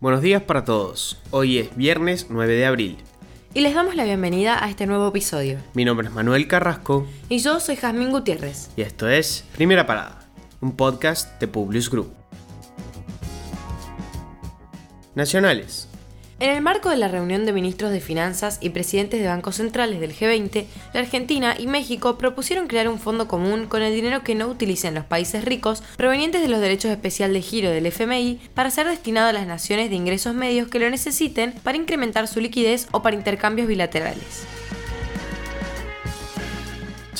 Buenos días para todos. Hoy es viernes 9 de abril. Y les damos la bienvenida a este nuevo episodio. Mi nombre es Manuel Carrasco. Y yo soy Jazmín Gutiérrez. Y esto es Primera Parada, un podcast de Publius Group. Nacionales. En el marco de la reunión de ministros de Finanzas y presidentes de bancos centrales del G20, la Argentina y México propusieron crear un fondo común con el dinero que no utilicen los países ricos provenientes de los derechos especial de giro del FMI para ser destinado a las naciones de ingresos medios que lo necesiten para incrementar su liquidez o para intercambios bilaterales.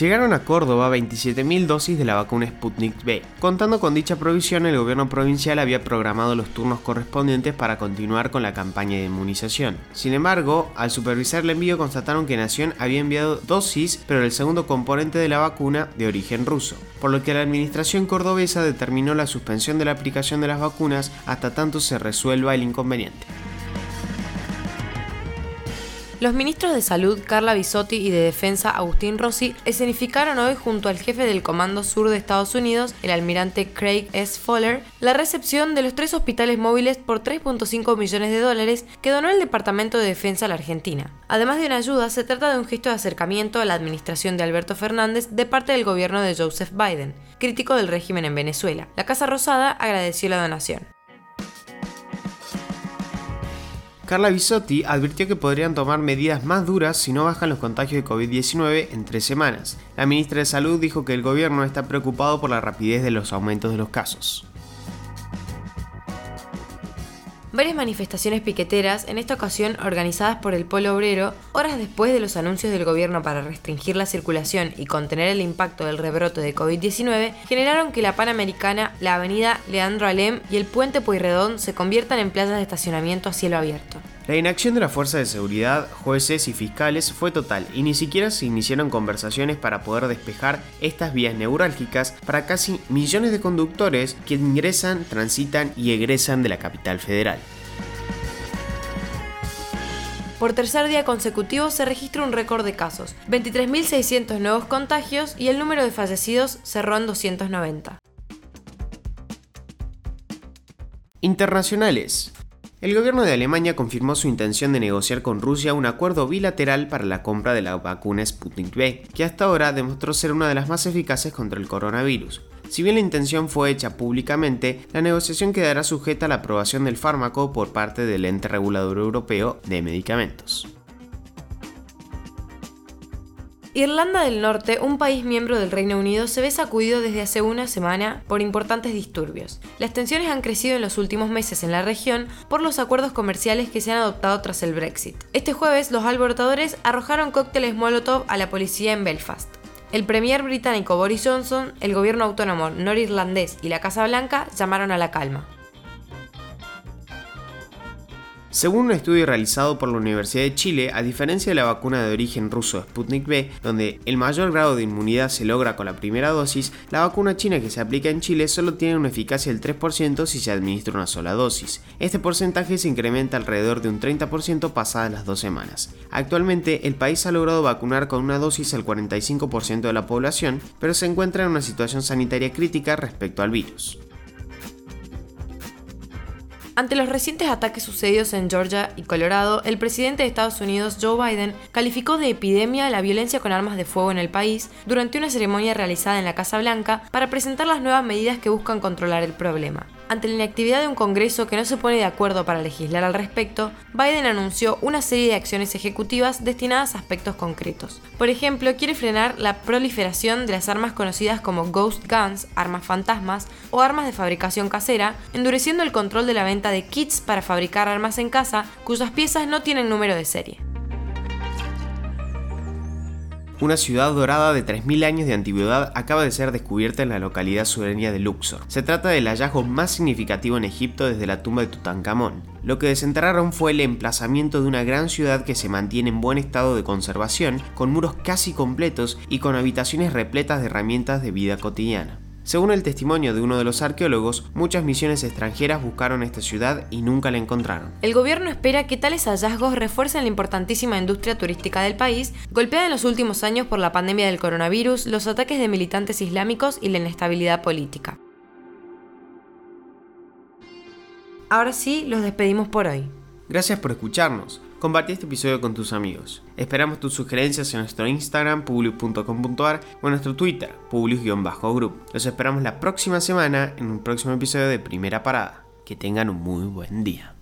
Llegaron a Córdoba 27.000 dosis de la vacuna Sputnik V. Contando con dicha provisión, el gobierno provincial había programado los turnos correspondientes para continuar con la campaña de inmunización. Sin embargo, al supervisar el envío constataron que Nación había enviado dosis, pero el segundo componente de la vacuna de origen ruso, por lo que la administración cordobesa determinó la suspensión de la aplicación de las vacunas hasta tanto se resuelva el inconveniente. Los ministros de Salud Carla Bisotti y de Defensa Agustín Rossi escenificaron hoy junto al jefe del Comando Sur de Estados Unidos, el almirante Craig S. Fowler, la recepción de los tres hospitales móviles por 3.5 millones de dólares que donó el Departamento de Defensa a la Argentina. Además de una ayuda, se trata de un gesto de acercamiento a la administración de Alberto Fernández de parte del gobierno de Joseph Biden, crítico del régimen en Venezuela. La Casa Rosada agradeció la donación. Carla Bisotti advirtió que podrían tomar medidas más duras si no bajan los contagios de COVID-19 en tres semanas. La ministra de Salud dijo que el gobierno está preocupado por la rapidez de los aumentos de los casos. Varias manifestaciones piqueteras, en esta ocasión organizadas por el Polo Obrero, horas después de los anuncios del gobierno para restringir la circulación y contener el impacto del rebrote de COVID-19, generaron que la Panamericana, la avenida Leandro Alem y el puente Pueyrredón se conviertan en plazas de estacionamiento a cielo abierto. La inacción de las fuerzas de seguridad, jueces y fiscales fue total y ni siquiera se iniciaron conversaciones para poder despejar estas vías neurálgicas para casi millones de conductores que ingresan, transitan y egresan de la capital federal. Por tercer día consecutivo se registra un récord de casos, 23.600 nuevos contagios y el número de fallecidos cerró en 290. Internacionales. El gobierno de Alemania confirmó su intención de negociar con Rusia un acuerdo bilateral para la compra de la vacuna Sputnik V, que hasta ahora demostró ser una de las más eficaces contra el coronavirus. Si bien la intención fue hecha públicamente, la negociación quedará sujeta a la aprobación del fármaco por parte del ente regulador europeo de medicamentos. Irlanda del Norte, un país miembro del Reino Unido, se ve sacudido desde hace una semana por importantes disturbios. Las tensiones han crecido en los últimos meses en la región por los acuerdos comerciales que se han adoptado tras el Brexit. Este jueves, los alborotadores arrojaron cócteles Molotov a la policía en Belfast. El premier británico Boris Johnson, el gobierno autónomo norirlandés y la Casa Blanca llamaron a la calma. Según un estudio realizado por la Universidad de Chile, a diferencia de la vacuna de origen ruso Sputnik V, donde el mayor grado de inmunidad se logra con la primera dosis, la vacuna china que se aplica en Chile solo tiene una eficacia del 3% si se administra una sola dosis. Este porcentaje se incrementa alrededor de un 30% pasadas las dos semanas. Actualmente, el país ha logrado vacunar con una dosis al 45% de la población, pero se encuentra en una situación sanitaria crítica respecto al virus. Ante los recientes ataques sucedidos en Georgia y Colorado, el presidente de Estados Unidos, Joe Biden, calificó de epidemia la violencia con armas de fuego en el país durante una ceremonia realizada en la Casa Blanca para presentar las nuevas medidas que buscan controlar el problema. Ante la inactividad de un Congreso que no se pone de acuerdo para legislar al respecto, Biden anunció una serie de acciones ejecutivas destinadas a aspectos concretos. Por ejemplo, quiere frenar la proliferación de las armas conocidas como ghost guns, armas fantasmas o armas de fabricación casera, endureciendo el control de la venta de kits para fabricar armas en casa cuyas piezas no tienen número de serie. Una ciudad dorada de 3.000 años de antigüedad acaba de ser descubierta en la localidad sureña de Luxor. Se trata del hallazgo más significativo en Egipto desde la tumba de Tutankamón. Lo que desenterraron fue el emplazamiento de una gran ciudad que se mantiene en buen estado de conservación, con muros casi completos y con habitaciones repletas de herramientas de vida cotidiana. Según el testimonio de uno de los arqueólogos, muchas misiones extranjeras buscaron esta ciudad y nunca la encontraron. El gobierno espera que tales hallazgos refuercen la importantísima industria turística del país, golpeada en los últimos años por la pandemia del coronavirus, los ataques de militantes islámicos y la inestabilidad política. Ahora sí, los despedimos por hoy. Gracias por escucharnos. Compartí este episodio con tus amigos. Esperamos tus sugerencias en nuestro Instagram, publius.com.ar o en nuestro Twitter, publius-group. Los esperamos la próxima semana en un próximo episodio de Primera Parada. Que tengan un muy buen día.